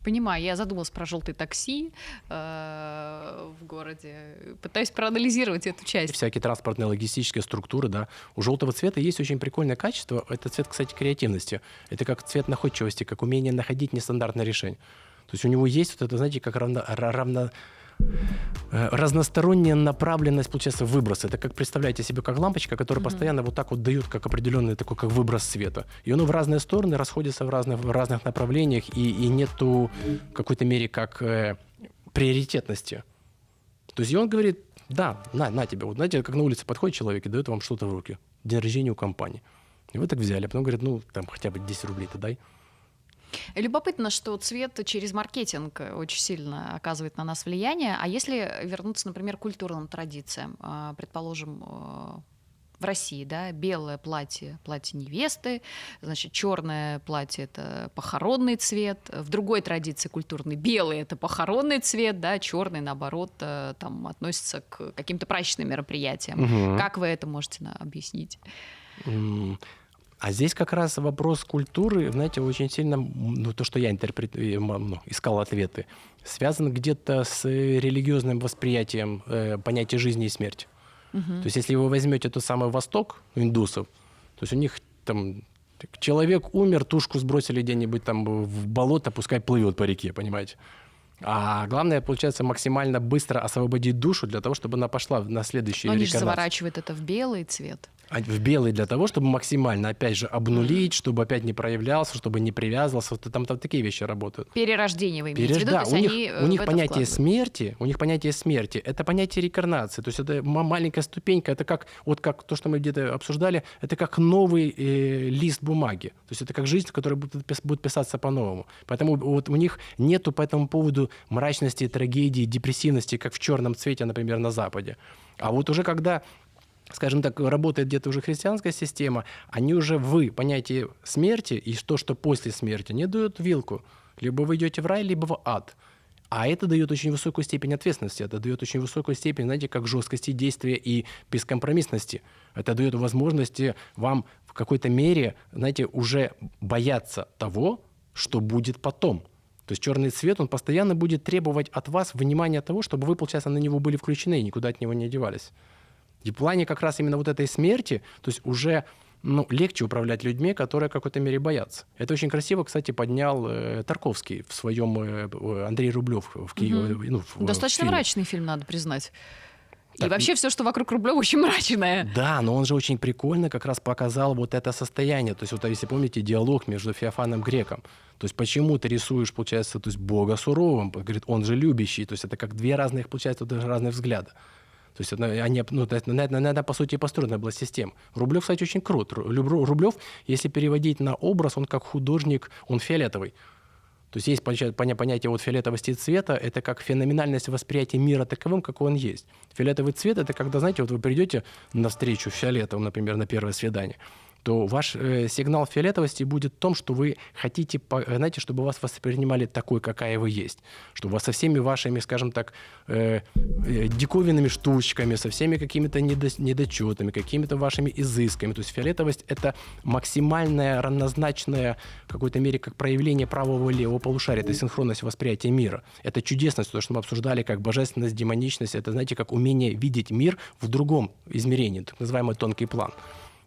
Понимаю, я задумалась про желтые такси э, в городе, пытаюсь проанализировать эту часть. Всякие транспортные логистические структуры, да. У желтого цвета есть очень прикольное качество. Это цвет, кстати, креативности. Это как цвет находчивости, как умение находить нестандартное решение. То есть у него есть вот это, знаете, как равно, равно разносторонняя направленность, получается, выброса. Это как представляете себе, как лампочка, которая mm-hmm. постоянно вот так вот дает, как определенный такой, как выброс света. И оно в разные стороны расходится в разных, в разных направлениях, и, и нету в какой-то мере как э, приоритетности. То есть и он говорит, да, на, на тебе. Вот знаете, как на улице подходит человек и дает вам что-то в руки. День рождения у компании. И вы так взяли, а потом говорит, ну, там хотя бы 10 рублей-то дай. Любопытно, что цвет через маркетинг очень сильно оказывает на нас влияние. А если вернуться, например, к культурным традициям, а, предположим, э, в России, да, белое платье, платье невесты, значит, черное платье это похоронный цвет, в другой традиции культурной белый это похоронный цвет, да, черный наоборот э, там относится к каким-то праздничным мероприятиям. Угу. Как вы это можете объяснить? А здесь как раз вопрос культуры, знаете, очень сильно, ну, то, что я интерпретую, ну, искал ответы, связан где-то с религиозным восприятием э, понятия жизни и смерти. Угу. То есть если вы возьмете тот самый Восток индусов, то есть у них там человек умер, тушку сбросили где-нибудь там в болото, пускай плывет по реке, понимаете? А главное, получается, максимально быстро освободить душу для того, чтобы она пошла на следующий Но они же заворачивают это в белый цвет. А в белый для того, чтобы максимально, опять же, обнулить, чтобы опять не проявлялся, чтобы не привязывался. Вот там, там такие вещи работают. Перерождение вы имеете Переж... в виду? Да, у них, э, у них понятие смерти, у них понятие смерти, это понятие рекарнации. То есть это маленькая ступенька, это как, вот как то, что мы где-то обсуждали, это как новый э, лист бумаги. То есть это как жизнь, которая будет, будет писаться по-новому. Поэтому вот у них нету по этому поводу мрачности, трагедии, депрессивности, как в черном цвете, например, на Западе. А вот уже когда скажем так, работает где-то уже христианская система, они уже вы понятие смерти и то, что после смерти, не дают вилку. Либо вы идете в рай, либо в ад. А это дает очень высокую степень ответственности, это дает очень высокую степень, знаете, как жесткости действия и бескомпромиссности. Это дает возможности вам в какой-то мере, знаете, уже бояться того, что будет потом. То есть черный цвет, он постоянно будет требовать от вас внимания того, чтобы вы, получается, на него были включены и никуда от него не одевались. И в плане как раз именно вот этой смерти, то есть уже ну, легче управлять людьми, которые в какой-то мере боятся. Это очень красиво, кстати, поднял э, Тарковский в своем э, Андрей Рублев в Киеве. Угу. Ну, в, Достаточно в мрачный фильм, надо признать. Так, и вообще все, что вокруг Рублева, очень мрачное. Да, но он же очень прикольно как раз показал вот это состояние. То есть вот если помните диалог между Феофаном Греком. То есть почему ты рисуешь, получается, то есть Бога суровым? Говорит, он же любящий. То есть это как две разных, получается, даже разных взгляда. То есть они, ну, на, на, на, на, по сути, построена была система. Рублев, кстати, очень крут. Рублев, если переводить на образ, он как художник, он фиолетовый. То есть есть понятие вот фиолетовости цвета, это как феноменальность восприятия мира таковым, какой он есть. Фиолетовый цвет – это когда, знаете, вот вы придете на встречу фиолетовым, например, на первое свидание – то ваш э, сигнал фиолетовости будет в том, что вы хотите, знаете, чтобы вас воспринимали такой, какая вы есть. Чтобы вас со всеми вашими, скажем так, э, э, диковинными штучками, со всеми какими-то недо, недочетами, какими-то вашими изысками. То есть фиолетовость – это максимальное, равнозначное в какой-то мере как проявление правого и левого полушария. Это синхронность восприятия мира. Это чудесность, то, что мы обсуждали, как божественность, демоничность. Это, знаете, как умение видеть мир в другом измерении, так называемый тонкий план.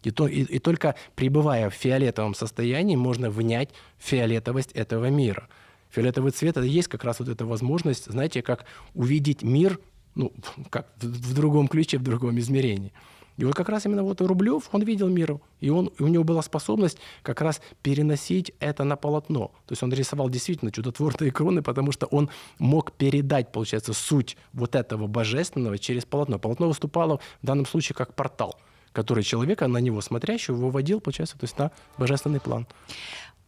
И, то, и, и только пребывая в фиолетовом состоянии, можно внять фиолетовость этого мира. Фиолетовый цвет это есть как раз вот эта возможность, знаете, как увидеть мир ну, как в, в другом ключе, в другом измерении. И вот как раз именно вот Рублев, он видел мир, и, он, у него была способность как раз переносить это на полотно. То есть он рисовал действительно чудотворные иконы, потому что он мог передать, получается, суть вот этого божественного через полотно. Полотно выступало в данном случае как портал – который человека, на него смотрящего, выводил, получается, то есть на божественный план.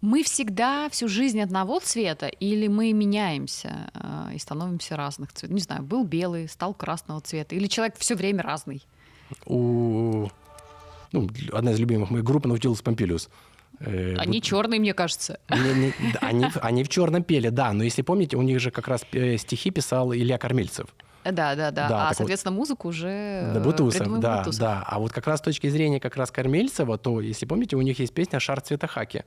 Мы всегда всю жизнь одного цвета или мы меняемся э, и становимся разных цветов? Не знаю, был белый, стал красного цвета, или человек все время разный? У ну, одна из любимых моих групп Наутилус Помпилиус. Э, они вот, черные, мне кажется. Не, не, они, они в черном пели, да. Но если помните, у них же как раз э, стихи писал Илья Кормильцев. Да, да, да. да а, соответственно, вот, музыку уже да, Бутусов, да, Бутусов. да. А вот как раз с точки зрения как раз Кормильцева, то, если помните, у них есть песня «Шар цвета хаки».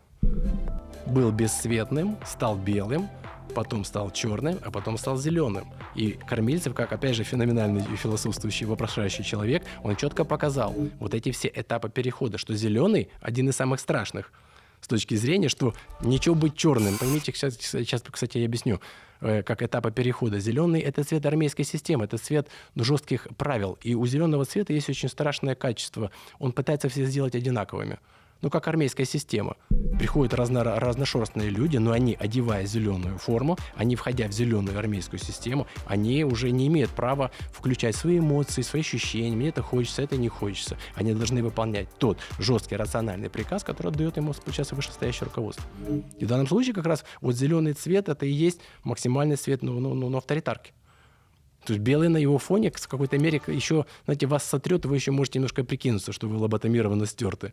Был бесцветным, стал белым, потом стал черным, а потом стал зеленым. И Кормильцев, как, опять же, феноменальный философствующий, вопрошающий человек, он четко показал вот эти все этапы перехода, что зеленый – один из самых страшных с точки зрения, что ничего быть черным. Поймите, сейчас, сейчас кстати, я объясню. Э, как этапа перехода. Зеленый – это цвет армейской системы, это цвет жестких правил. И у зеленого цвета есть очень страшное качество. Он пытается все сделать одинаковыми ну, как армейская система. Приходят разно, разношерстные люди, но они, одевая зеленую форму, они, входя в зеленую армейскую систему, они уже не имеют права включать свои эмоции, свои ощущения. Мне это хочется, это не хочется. Они должны выполнять тот жесткий рациональный приказ, который отдает ему сейчас вышестоящее руководство. И в данном случае как раз вот зеленый цвет это и есть максимальный цвет ну, ну, ну, ну авторитарки. То есть белый на его фоне в какой-то мере еще, знаете, вас сотрет, вы еще можете немножко прикинуться, что вы лоботомированно стерты.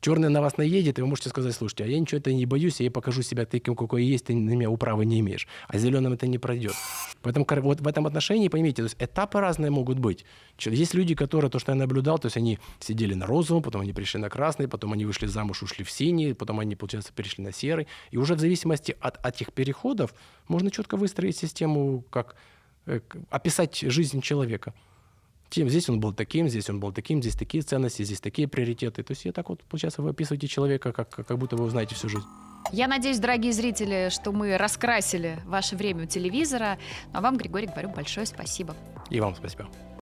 Черный на вас наедет, и вы можете сказать, слушайте, а я ничего это не боюсь, я покажу себя таким, какой есть, ты на меня управы не имеешь. А зеленым это не пройдет. Поэтому вот в этом отношении, поймите, то есть этапы разные могут быть. Есть люди, которые, то, что я наблюдал, то есть они сидели на розовом, потом они пришли на красный, потом они вышли замуж, ушли в синий, потом они, получается, перешли на серый. И уже в зависимости от этих переходов можно четко выстроить систему, как э, описать жизнь человека тем, здесь он был таким, здесь он был таким, здесь такие ценности, здесь такие приоритеты. То есть я так вот, получается, вы описываете человека, как, как будто вы узнаете всю жизнь. Я надеюсь, дорогие зрители, что мы раскрасили ваше время у телевизора. А вам, Григорий, говорю большое спасибо. И вам спасибо.